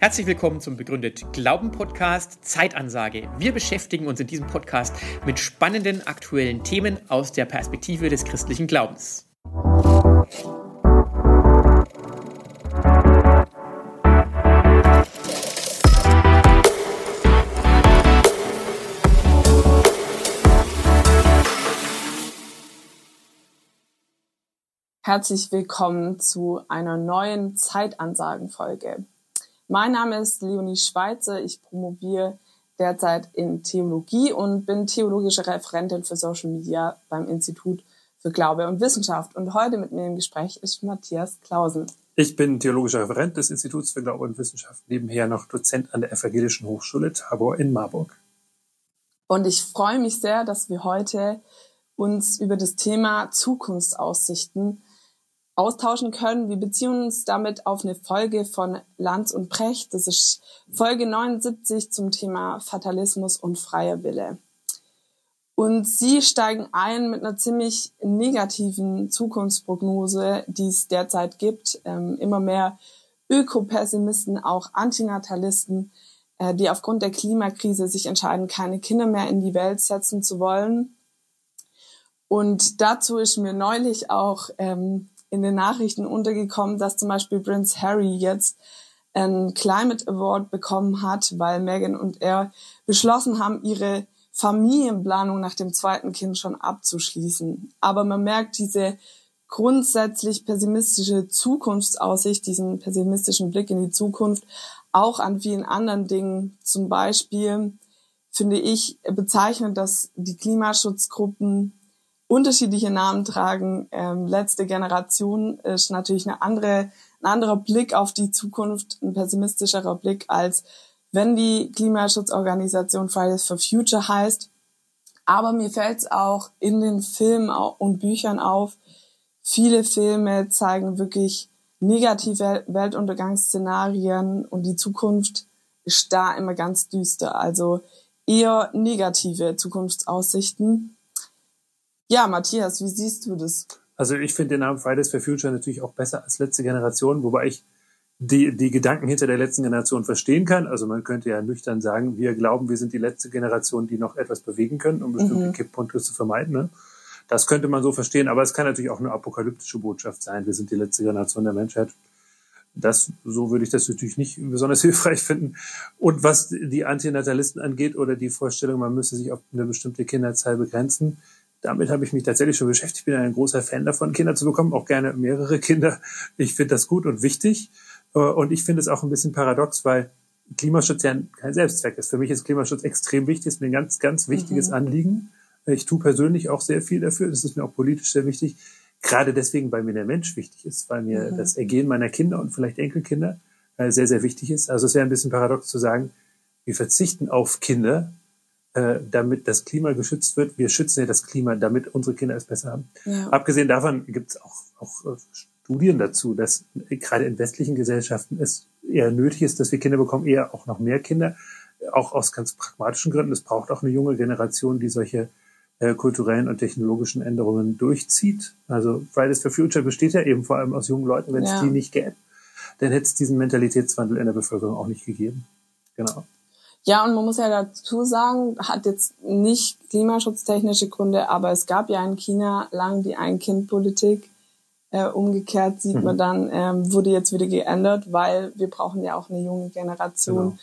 Herzlich willkommen zum Begründet Glauben Podcast Zeitansage. Wir beschäftigen uns in diesem Podcast mit spannenden aktuellen Themen aus der Perspektive des christlichen Glaubens. Herzlich willkommen zu einer neuen Zeitansagenfolge. Mein Name ist Leonie Schweizer. Ich promoviere derzeit in Theologie und bin theologische Referentin für Social Media beim Institut für Glaube und Wissenschaft. Und heute mit mir im Gespräch ist Matthias Klausen. Ich bin theologischer Referent des Instituts für Glaube und Wissenschaft, nebenher noch Dozent an der Evangelischen Hochschule Tabor in Marburg. Und ich freue mich sehr, dass wir heute uns über das Thema Zukunftsaussichten austauschen können. Wir beziehen uns damit auf eine Folge von Lanz und Precht. Das ist Folge 79 zum Thema Fatalismus und freier Wille. Und sie steigen ein mit einer ziemlich negativen Zukunftsprognose, die es derzeit gibt. Ähm, immer mehr Ökopessimisten, auch Antinatalisten, äh, die aufgrund der Klimakrise sich entscheiden, keine Kinder mehr in die Welt setzen zu wollen. Und dazu ist mir neulich auch ähm, in den Nachrichten untergekommen, dass zum Beispiel Prince Harry jetzt einen Climate Award bekommen hat, weil Meghan und er beschlossen haben, ihre Familienplanung nach dem zweiten Kind schon abzuschließen. Aber man merkt diese grundsätzlich pessimistische Zukunftsaussicht, diesen pessimistischen Blick in die Zukunft, auch an vielen anderen Dingen. Zum Beispiel finde ich bezeichnend, dass die Klimaschutzgruppen unterschiedliche Namen tragen. Ähm, letzte Generation ist natürlich eine andere, ein anderer Blick auf die Zukunft, ein pessimistischerer Blick als wenn die Klimaschutzorganisation Fridays for Future heißt. Aber mir fällt es auch in den Filmen und Büchern auf, viele Filme zeigen wirklich negative Weltuntergangsszenarien und die Zukunft ist da immer ganz düster. Also eher negative Zukunftsaussichten. Ja, Matthias, wie siehst du das? Also ich finde den Namen Fridays for Future natürlich auch besser als letzte Generation, wobei ich die, die Gedanken hinter der letzten Generation verstehen kann. Also man könnte ja nüchtern sagen, wir glauben, wir sind die letzte Generation, die noch etwas bewegen können, um bestimmte mhm. Kipppunkte zu vermeiden. Ne? Das könnte man so verstehen, aber es kann natürlich auch eine apokalyptische Botschaft sein. Wir sind die letzte Generation der Menschheit. Das, so würde ich das natürlich nicht besonders hilfreich finden. Und was die Antinatalisten angeht oder die Vorstellung, man müsse sich auf eine bestimmte Kinderzahl begrenzen, damit habe ich mich tatsächlich schon beschäftigt. Ich bin ein großer Fan davon, Kinder zu bekommen, auch gerne mehrere Kinder. Ich finde das gut und wichtig. Äh, und ich finde es auch ein bisschen paradox, weil Klimaschutz ja kein Selbstzweck ist. Für mich ist Klimaschutz extrem wichtig, ist mir ein ganz, ganz wichtiges mhm. Anliegen. Ich tue persönlich auch sehr viel dafür. Das ist mir auch politisch sehr wichtig. Gerade deswegen, weil mir der Mensch wichtig ist, weil mir mhm. das Ergehen meiner Kinder und vielleicht Enkelkinder äh, sehr, sehr wichtig ist. Also es wäre ein bisschen paradox zu sagen, wir verzichten auf Kinder, äh, damit das Klima geschützt wird. Wir schützen ja das Klima, damit unsere Kinder es besser haben. Ja. Abgesehen davon gibt es auch, auch äh, Studien dazu, dass gerade in westlichen Gesellschaften es eher nötig ist, dass wir Kinder bekommen, eher auch noch mehr Kinder, auch aus ganz pragmatischen Gründen. Es braucht auch eine junge Generation, die solche äh, kulturellen und technologischen Änderungen durchzieht. Also Fridays for Future besteht ja eben vor allem aus jungen Leuten. Wenn es ja. die nicht gäbe, dann hätte es diesen Mentalitätswandel in der Bevölkerung auch nicht gegeben. Genau. Ja, und man muss ja dazu sagen, hat jetzt nicht klimaschutztechnische Gründe, aber es gab ja in China lang die Ein-Kind-Politik. Äh, umgekehrt sieht mhm. man dann, ähm, wurde jetzt wieder geändert, weil wir brauchen ja auch eine junge Generation, genau.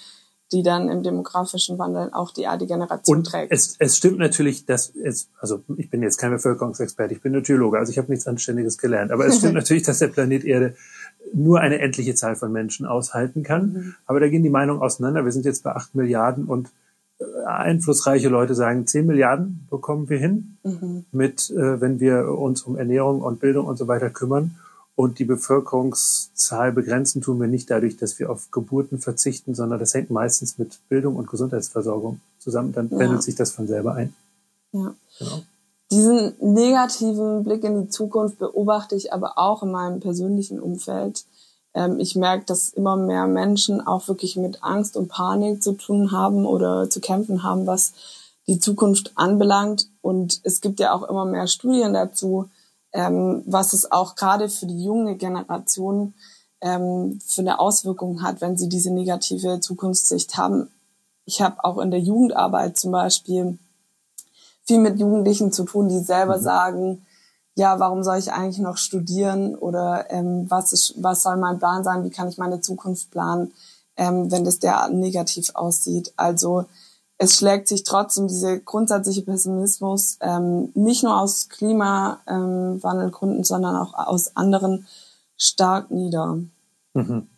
die dann im demografischen Wandel auch die alte Generation trägt. Es, es stimmt natürlich, dass es, also ich bin jetzt kein Bevölkerungsexperte, ich bin nur Theologe, also ich habe nichts Anständiges gelernt, aber es stimmt natürlich, dass der Planet Erde nur eine endliche Zahl von Menschen aushalten kann. Mhm. Aber da gehen die Meinungen auseinander. Wir sind jetzt bei acht Milliarden und äh, einflussreiche Leute sagen, zehn Milliarden bekommen wir hin, mhm. mit, äh, wenn wir uns um Ernährung und Bildung und so weiter kümmern. Und die Bevölkerungszahl begrenzen tun wir nicht dadurch, dass wir auf Geburten verzichten, sondern das hängt meistens mit Bildung und Gesundheitsversorgung zusammen. Dann ja. pendelt sich das von selber ein. Ja. Genau. Diesen negativen Blick in die Zukunft beobachte ich aber auch in meinem persönlichen Umfeld. Ähm, ich merke, dass immer mehr Menschen auch wirklich mit Angst und Panik zu tun haben oder zu kämpfen haben, was die Zukunft anbelangt. Und es gibt ja auch immer mehr Studien dazu, ähm, was es auch gerade für die junge Generation ähm, für eine Auswirkung hat, wenn sie diese negative Zukunftssicht haben. Ich habe auch in der Jugendarbeit zum Beispiel viel mit Jugendlichen zu tun, die selber mhm. sagen, ja, warum soll ich eigentlich noch studieren oder ähm, was, ist, was soll mein Plan sein, wie kann ich meine Zukunft planen, ähm, wenn das derart negativ aussieht. Also es schlägt sich trotzdem dieser grundsätzliche Pessimismus ähm, nicht nur aus Klimawandelgründen, sondern auch aus anderen stark nieder. Mhm.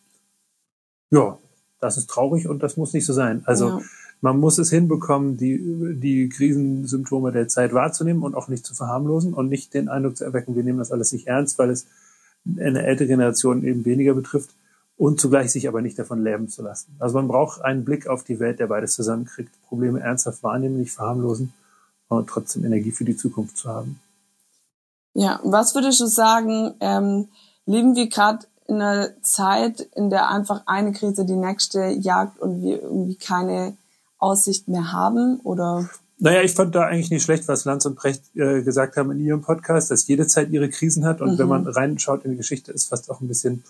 Ja, das ist traurig und das muss nicht so sein. Also ja. Man muss es hinbekommen, die, die Krisensymptome der Zeit wahrzunehmen und auch nicht zu verharmlosen und nicht den Eindruck zu erwecken, wir nehmen das alles nicht ernst, weil es eine ältere Generation eben weniger betrifft und zugleich sich aber nicht davon lähmen zu lassen. Also man braucht einen Blick auf die Welt, der beides zusammenkriegt, Probleme ernsthaft wahrnehmen, nicht verharmlosen und trotzdem Energie für die Zukunft zu haben. Ja, was würdest du sagen, ähm, leben wir gerade in einer Zeit, in der einfach eine Krise die nächste jagt und wir irgendwie keine Aussicht mehr haben oder? Naja, ich fand da eigentlich nicht schlecht, was Lanz und Brecht äh, gesagt haben in ihrem Podcast, dass jede Zeit ihre Krisen hat und mhm. wenn man reinschaut in die Geschichte, ist fast auch ein bisschen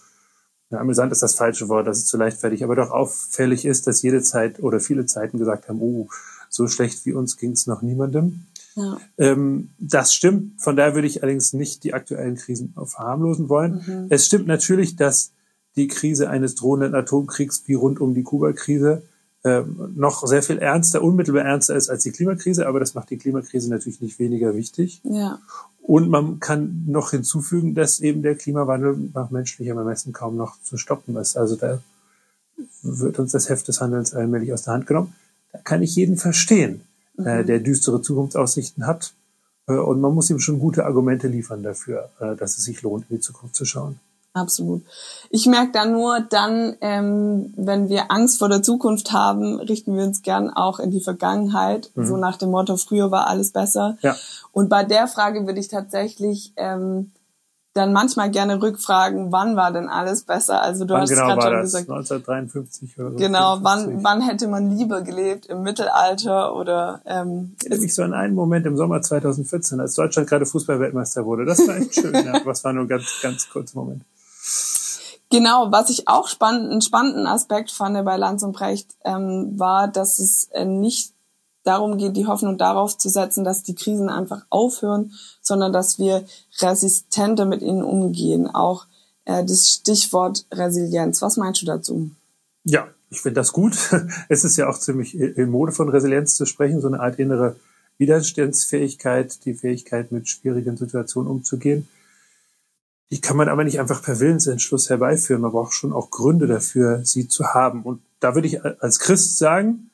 ja, amüsant ist das falsche Wort, das ist zu leichtfertig, aber doch auffällig ist, dass jede Zeit oder viele Zeiten gesagt haben, oh, so schlecht wie uns ging es noch niemandem. Ja. Ähm, das stimmt, von daher würde ich allerdings nicht die aktuellen Krisen verharmlosen wollen. Mhm. Es stimmt natürlich, dass die Krise eines drohenden Atomkriegs wie rund um die Kuba-Krise noch sehr viel ernster, unmittelbar ernster ist als die Klimakrise, aber das macht die Klimakrise natürlich nicht weniger wichtig. Ja. Und man kann noch hinzufügen, dass eben der Klimawandel nach menschlichem Ermessen kaum noch zu stoppen ist. Also da wird uns das Heft des Handelns allmählich aus der Hand genommen. Da kann ich jeden verstehen, äh, mhm. der düstere Zukunftsaussichten hat. Äh, und man muss ihm schon gute Argumente liefern dafür, äh, dass es sich lohnt, in die Zukunft zu schauen. Absolut. Ich merke da nur dann, ähm, wenn wir Angst vor der Zukunft haben, richten wir uns gern auch in die Vergangenheit, mhm. so nach dem Motto, früher war alles besser. Ja. Und bei der Frage würde ich tatsächlich ähm, dann manchmal gerne rückfragen, wann war denn alles besser? Also du wann hast genau gerade schon das? gesagt. 1953 oder so. Genau, wann, wann hätte man lieber gelebt? Im Mittelalter oder ähm, Ich erinnere mich so an einen Moment im Sommer 2014, als Deutschland gerade Fußballweltmeister wurde. Das war echt schön, ja. Was war nur ein ganz, ganz kurzer Moment. Genau, was ich auch spannend, einen spannenden Aspekt fand bei Lanz und Brecht, ähm, war, dass es äh, nicht darum geht, die Hoffnung darauf zu setzen, dass die Krisen einfach aufhören, sondern dass wir resistenter mit ihnen umgehen. Auch äh, das Stichwort Resilienz. Was meinst du dazu? Ja, ich finde das gut. Es ist ja auch ziemlich in Mode von Resilienz zu sprechen, so eine Art innere Widerstandsfähigkeit, die Fähigkeit, mit schwierigen Situationen umzugehen. Die kann man aber nicht einfach per Willensentschluss herbeiführen. Man braucht schon auch Gründe dafür, sie zu haben. Und da würde ich als Christ sagen,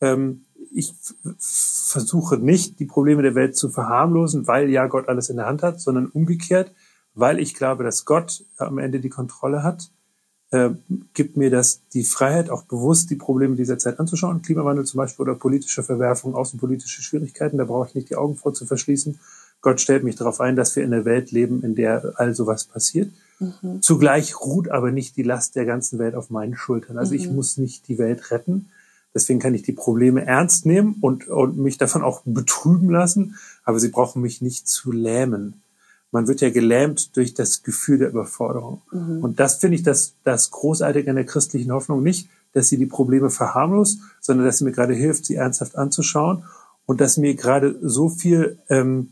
ähm, ich versuche nicht, die Probleme der Welt zu verharmlosen, weil ja Gott alles in der Hand hat, sondern umgekehrt, weil ich glaube, dass Gott am Ende die Kontrolle hat, äh, gibt mir das die Freiheit, auch bewusst die Probleme dieser Zeit anzuschauen. Klimawandel zum Beispiel oder politische Verwerfung, außenpolitische Schwierigkeiten, da brauche ich nicht die Augen vor zu verschließen Gott stellt mich darauf ein, dass wir in einer Welt leben, in der all sowas passiert. Mhm. Zugleich ruht aber nicht die Last der ganzen Welt auf meinen Schultern. Also mhm. ich muss nicht die Welt retten. Deswegen kann ich die Probleme ernst nehmen und, und mich davon auch betrüben lassen, aber sie brauchen mich nicht zu lähmen. Man wird ja gelähmt durch das Gefühl der Überforderung. Mhm. Und das finde ich das, das Großartige an der christlichen Hoffnung nicht, dass sie die Probleme verharmlost, sondern dass sie mir gerade hilft, sie ernsthaft anzuschauen und dass mir gerade so viel ähm,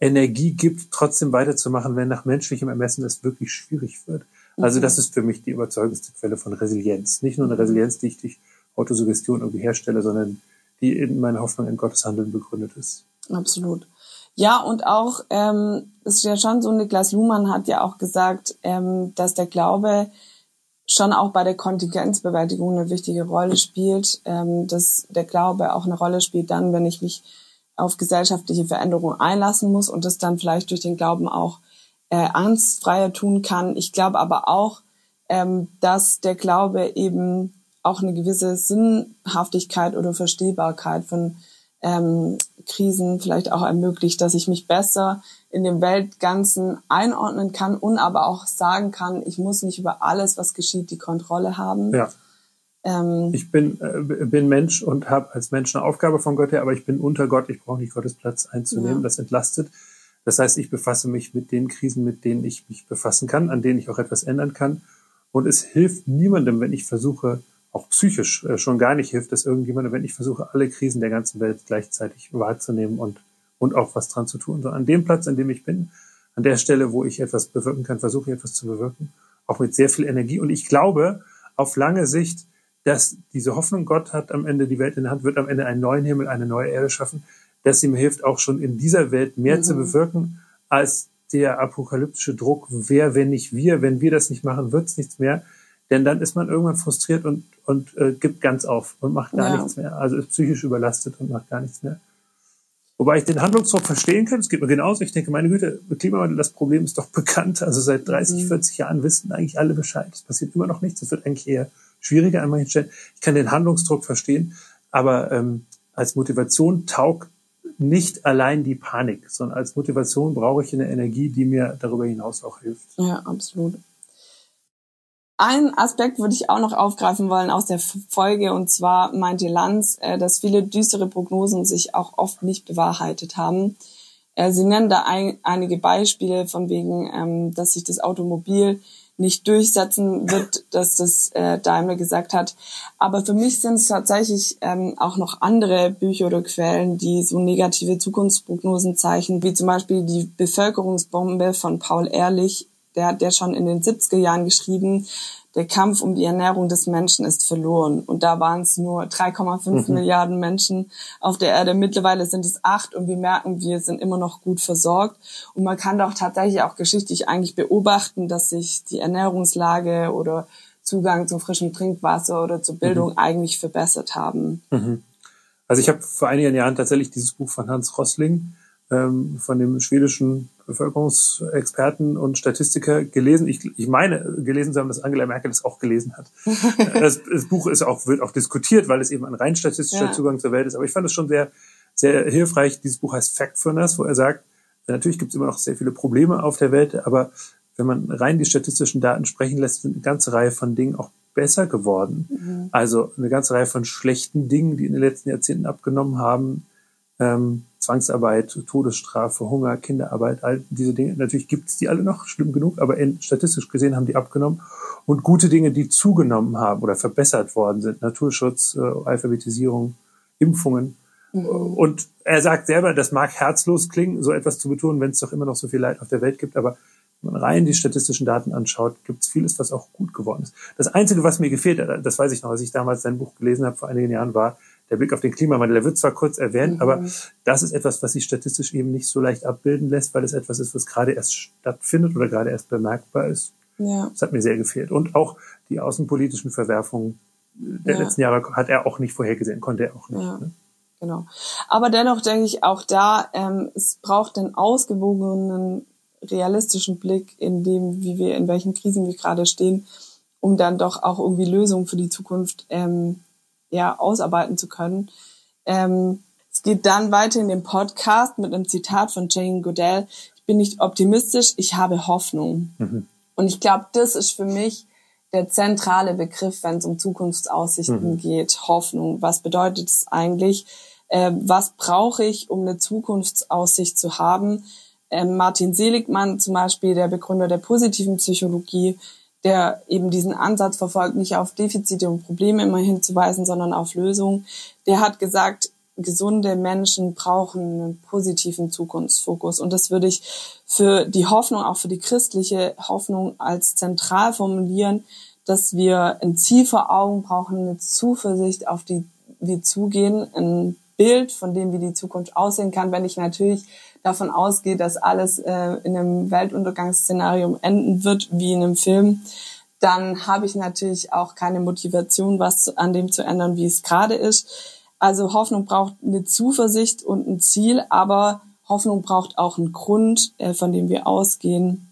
Energie gibt, trotzdem weiterzumachen, wenn nach menschlichem Ermessen es wirklich schwierig wird. Also mhm. das ist für mich die überzeugendste Quelle von Resilienz. Nicht nur eine Resilienz, die ich durch Autosuggestion irgendwie herstelle, sondern die in meiner Hoffnung in Gottes Handeln begründet ist. Absolut. Ja, und auch, ähm, es ist ja schon so, Niklas Luhmann hat ja auch gesagt, ähm, dass der Glaube schon auch bei der Kontingenzbewältigung eine wichtige Rolle spielt, ähm, dass der Glaube auch eine Rolle spielt dann, wenn ich mich auf gesellschaftliche Veränderungen einlassen muss und das dann vielleicht durch den Glauben auch äh, angstfreier tun kann. Ich glaube aber auch, ähm, dass der Glaube eben auch eine gewisse Sinnhaftigkeit oder Verstehbarkeit von ähm, Krisen vielleicht auch ermöglicht, dass ich mich besser in dem Weltganzen einordnen kann und aber auch sagen kann, ich muss nicht über alles, was geschieht, die Kontrolle haben. Ja. Ähm, ich bin, äh, bin Mensch und habe als Mensch eine Aufgabe von Gott her, aber ich bin unter Gott. Ich brauche nicht Gottes Platz einzunehmen. Ja. Das entlastet. Das heißt, ich befasse mich mit den Krisen, mit denen ich mich befassen kann, an denen ich auch etwas ändern kann. Und es hilft niemandem, wenn ich versuche, auch psychisch äh, schon gar nicht hilft es irgendjemandem, wenn ich versuche, alle Krisen der ganzen Welt gleichzeitig wahrzunehmen und, und auch was dran zu tun. So an dem Platz, an dem ich bin, an der Stelle, wo ich etwas bewirken kann, versuche ich etwas zu bewirken, auch mit sehr viel Energie. Und ich glaube, auf lange Sicht, dass diese Hoffnung, Gott hat am Ende die Welt in der Hand, wird am Ende einen neuen Himmel, eine neue Erde schaffen, dass ihm hilft, auch schon in dieser Welt mehr mhm. zu bewirken, als der apokalyptische Druck, wer, wenn nicht wir, wenn wir das nicht machen, wird es nichts mehr. Denn dann ist man irgendwann frustriert und, und äh, gibt ganz auf und macht gar ja. nichts mehr. Also ist psychisch überlastet und macht gar nichts mehr. Wobei ich den Handlungsdruck verstehen kann. Es geht mir genauso. Ich denke, meine Güte, Klimawandel, das Problem ist doch bekannt. Also seit 30, mhm. 40 Jahren wissen eigentlich alle Bescheid. Es passiert immer noch nichts. Es wird eigentlich eher schwieriger an manchen Stellen. Ich kann den Handlungsdruck verstehen, aber ähm, als Motivation taugt nicht allein die Panik, sondern als Motivation brauche ich eine Energie, die mir darüber hinaus auch hilft. Ja, absolut. Ein Aspekt würde ich auch noch aufgreifen wollen aus der Folge, und zwar meinte Lanz, äh, dass viele düstere Prognosen sich auch oft nicht bewahrheitet haben. Äh, sie nennen da ein, einige Beispiele von wegen, ähm, dass sich das Automobil nicht durchsetzen wird, dass das äh, Daimler gesagt hat. Aber für mich sind es tatsächlich ähm, auch noch andere Bücher oder Quellen, die so negative Zukunftsprognosen zeichnen, wie zum Beispiel die Bevölkerungsbombe von Paul Ehrlich. Der hat ja schon in den 70er Jahren geschrieben, der Kampf um die Ernährung des Menschen ist verloren. Und da waren es nur 3,5 mhm. Milliarden Menschen auf der Erde. Mittlerweile sind es acht und wir merken, wir sind immer noch gut versorgt. Und man kann doch tatsächlich auch geschichtlich eigentlich beobachten, dass sich die Ernährungslage oder Zugang zu frischem Trinkwasser oder zur Bildung mhm. eigentlich verbessert haben. Mhm. Also ich habe vor einigen Jahren tatsächlich dieses Buch von Hans Rossling ähm, von dem schwedischen Bevölkerungsexperten und Statistiker gelesen. Ich, ich meine, gelesen zu haben, dass Angela Merkel das auch gelesen hat. das, das, Buch ist auch, wird auch diskutiert, weil es eben ein rein statistischer ja. Zugang zur Welt ist. Aber ich fand es schon sehr, sehr hilfreich. Dieses Buch heißt Factfulness, wo er sagt, natürlich gibt es immer noch sehr viele Probleme auf der Welt, aber wenn man rein die statistischen Daten sprechen lässt, sind eine ganze Reihe von Dingen auch besser geworden. Mhm. Also eine ganze Reihe von schlechten Dingen, die in den letzten Jahrzehnten abgenommen haben, ähm, Zwangsarbeit, Todesstrafe, Hunger, Kinderarbeit, all diese Dinge. Natürlich gibt es die alle noch, schlimm genug, aber in, statistisch gesehen haben die abgenommen. Und gute Dinge, die zugenommen haben oder verbessert worden sind, Naturschutz, äh, Alphabetisierung, Impfungen. Mhm. Und er sagt selber, das mag herzlos klingen, so etwas zu betonen, wenn es doch immer noch so viel Leid auf der Welt gibt, aber wenn man rein die statistischen Daten anschaut, gibt es vieles, was auch gut geworden ist. Das Einzige, was mir gefehlt hat, das weiß ich noch, als ich damals sein Buch gelesen habe vor einigen Jahren, war der Blick auf den Klimawandel. Der wird zwar kurz erwähnt, mhm. aber das ist etwas, was sich statistisch eben nicht so leicht abbilden lässt, weil es etwas ist, was gerade erst stattfindet oder gerade erst bemerkbar ist. Ja. Das hat mir sehr gefehlt. Und auch die außenpolitischen Verwerfungen der ja. letzten Jahre hat er auch nicht vorhergesehen, konnte er auch nicht. Ja. Ne? Genau. Aber dennoch denke ich auch da, ähm, es braucht den ausgewogenen, realistischen Blick in dem, wie wir, in welchen Krisen wir gerade stehen, um dann doch auch irgendwie Lösungen für die Zukunft ähm, ja, ausarbeiten zu können. Ähm, es geht dann weiter in dem Podcast mit einem Zitat von Jane Goodell. Ich bin nicht optimistisch, ich habe Hoffnung. Mhm. Und ich glaube, das ist für mich der zentrale Begriff, wenn es um Zukunftsaussichten mhm. geht. Hoffnung. Was bedeutet es eigentlich? Äh, was brauche ich, um eine Zukunftsaussicht zu haben? Ähm, Martin Seligmann zum Beispiel, der Begründer der positiven Psychologie, der eben diesen Ansatz verfolgt, nicht auf Defizite und Probleme immer hinzuweisen, sondern auf Lösungen, der hat gesagt, gesunde Menschen brauchen einen positiven Zukunftsfokus. Und das würde ich für die Hoffnung, auch für die christliche Hoffnung als zentral formulieren, dass wir ein Ziel vor Augen brauchen, eine Zuversicht, auf die wir zugehen, ein Bild, von dem wie die Zukunft aussehen kann, wenn ich natürlich davon ausgehe, dass alles äh, in einem Weltuntergangsszenario enden wird, wie in einem Film, dann habe ich natürlich auch keine Motivation, was an dem zu ändern, wie es gerade ist. Also Hoffnung braucht eine Zuversicht und ein Ziel, aber Hoffnung braucht auch einen Grund, äh, von dem wir ausgehen.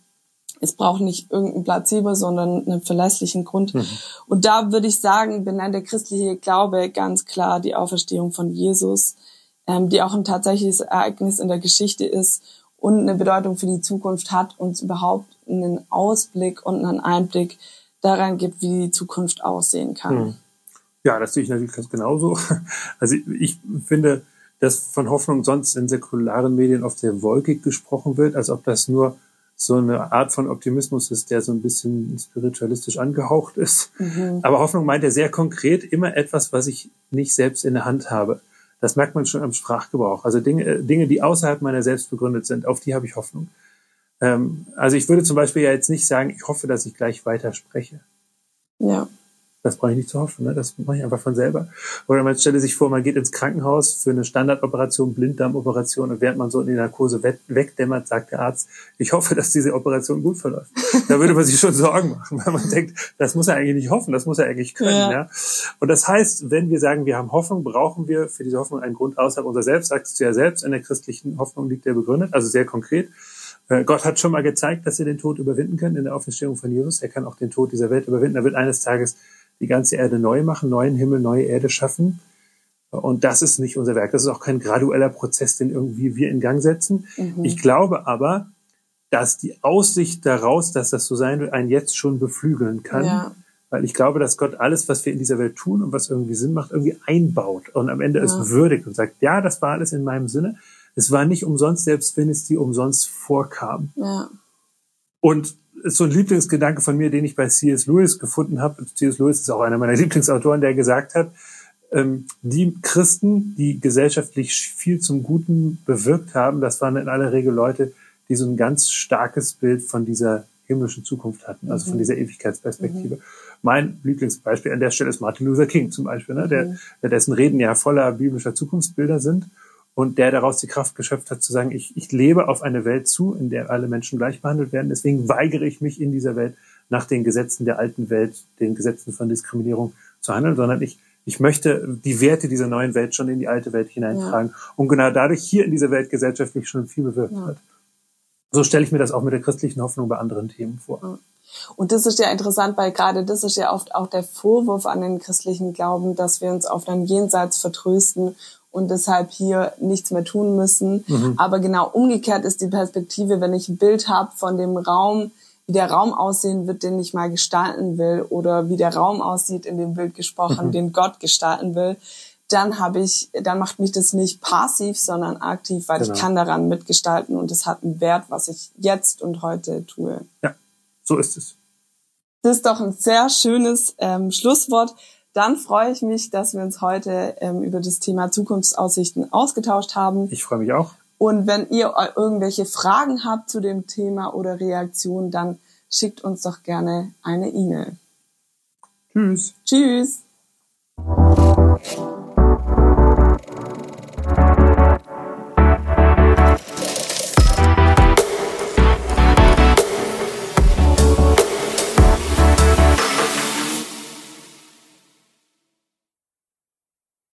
Es braucht nicht irgendein Placebo, sondern einen verlässlichen Grund. Mhm. Und da würde ich sagen, benennt der christliche Glaube ganz klar die Auferstehung von Jesus ähm, die auch ein tatsächliches Ereignis in der Geschichte ist und eine Bedeutung für die Zukunft hat, uns überhaupt einen Ausblick und einen Einblick daran gibt, wie die Zukunft aussehen kann. Hm. Ja, das sehe ich natürlich ganz genauso. Also ich finde, dass von Hoffnung sonst in säkularen Medien oft sehr wolkig gesprochen wird, als ob das nur so eine Art von Optimismus ist, der so ein bisschen spiritualistisch angehaucht ist. Mhm. Aber Hoffnung meint ja sehr konkret immer etwas, was ich nicht selbst in der Hand habe. Das merkt man schon am Sprachgebrauch. Also Dinge, Dinge, die außerhalb meiner selbst begründet sind, auf die habe ich Hoffnung. Ähm, also ich würde zum Beispiel ja jetzt nicht sagen, ich hoffe, dass ich gleich weiter spreche. Ja. Das brauche ich nicht zu hoffen, ne? das mache ich einfach von selber. Oder man stelle sich vor, man geht ins Krankenhaus für eine Standardoperation, Blinddarmoperation und während man so in die Narkose wegdämmert, sagt der Arzt, ich hoffe, dass diese Operation gut verläuft. da würde man sich schon Sorgen machen, weil man denkt, das muss er eigentlich nicht hoffen, das muss er eigentlich können. Ja. ja? Und das heißt, wenn wir sagen, wir haben Hoffnung, brauchen wir für diese Hoffnung einen Grund außerhalb unser Selbst, sagst du ja selbst, in der christlichen Hoffnung liegt der begründet, also sehr konkret. Äh, Gott hat schon mal gezeigt, dass er den Tod überwinden kann in der Auferstehung von Jesus. Er kann auch den Tod dieser Welt überwinden. Er wird eines Tages die ganze Erde neu machen, neuen Himmel, neue Erde schaffen. Und das ist nicht unser Werk. Das ist auch kein gradueller Prozess, den irgendwie wir in Gang setzen. Mhm. Ich glaube aber, dass die Aussicht daraus, dass das so sein wird, einen jetzt schon beflügeln kann. Ja. Weil ich glaube, dass Gott alles, was wir in dieser Welt tun und was irgendwie Sinn macht, irgendwie einbaut und am Ende ja. es würdigt und sagt, ja, das war alles in meinem Sinne. Es war nicht umsonst, selbst wenn es dir umsonst vorkam. Ja. Und ist so ein Lieblingsgedanke von mir, den ich bei C.S. Lewis gefunden habe. C.S. Lewis ist auch einer meiner Lieblingsautoren, der gesagt hat, ähm, die Christen, die gesellschaftlich viel zum Guten bewirkt haben, das waren in aller Regel Leute, die so ein ganz starkes Bild von dieser himmlischen Zukunft hatten, also mhm. von dieser Ewigkeitsperspektive. Mhm. Mein Lieblingsbeispiel an der Stelle ist Martin Luther King zum Beispiel, ne, der, mhm. dessen Reden ja voller biblischer Zukunftsbilder sind und der daraus die Kraft geschöpft hat zu sagen, ich, ich lebe auf eine Welt zu, in der alle Menschen gleich behandelt werden. Deswegen weigere ich mich in dieser Welt nach den Gesetzen der alten Welt, den Gesetzen von Diskriminierung zu handeln, sondern ich, ich möchte die Werte dieser neuen Welt schon in die alte Welt hineintragen ja. und genau dadurch hier in dieser Welt gesellschaftlich schon viel bewirkt ja. hat. So stelle ich mir das auch mit der christlichen Hoffnung bei anderen Themen vor. Und das ist ja interessant, weil gerade das ist ja oft auch der Vorwurf an den christlichen Glauben, dass wir uns auf einem Jenseits vertrösten und deshalb hier nichts mehr tun müssen. Mhm. Aber genau umgekehrt ist die Perspektive, wenn ich ein Bild habe von dem Raum, wie der Raum aussehen wird, den ich mal gestalten will, oder wie der Raum aussieht, in dem Bild gesprochen, mhm. den Gott gestalten will, dann habe ich, dann macht mich das nicht passiv, sondern aktiv, weil genau. ich kann daran mitgestalten und es hat einen Wert, was ich jetzt und heute tue. Ja, so ist es. Das ist doch ein sehr schönes ähm, Schlusswort dann freue ich mich, dass wir uns heute ähm, über das Thema Zukunftsaussichten ausgetauscht haben. Ich freue mich auch. Und wenn ihr irgendwelche Fragen habt zu dem Thema oder Reaktionen, dann schickt uns doch gerne eine E-Mail. Tschüss. Tschüss.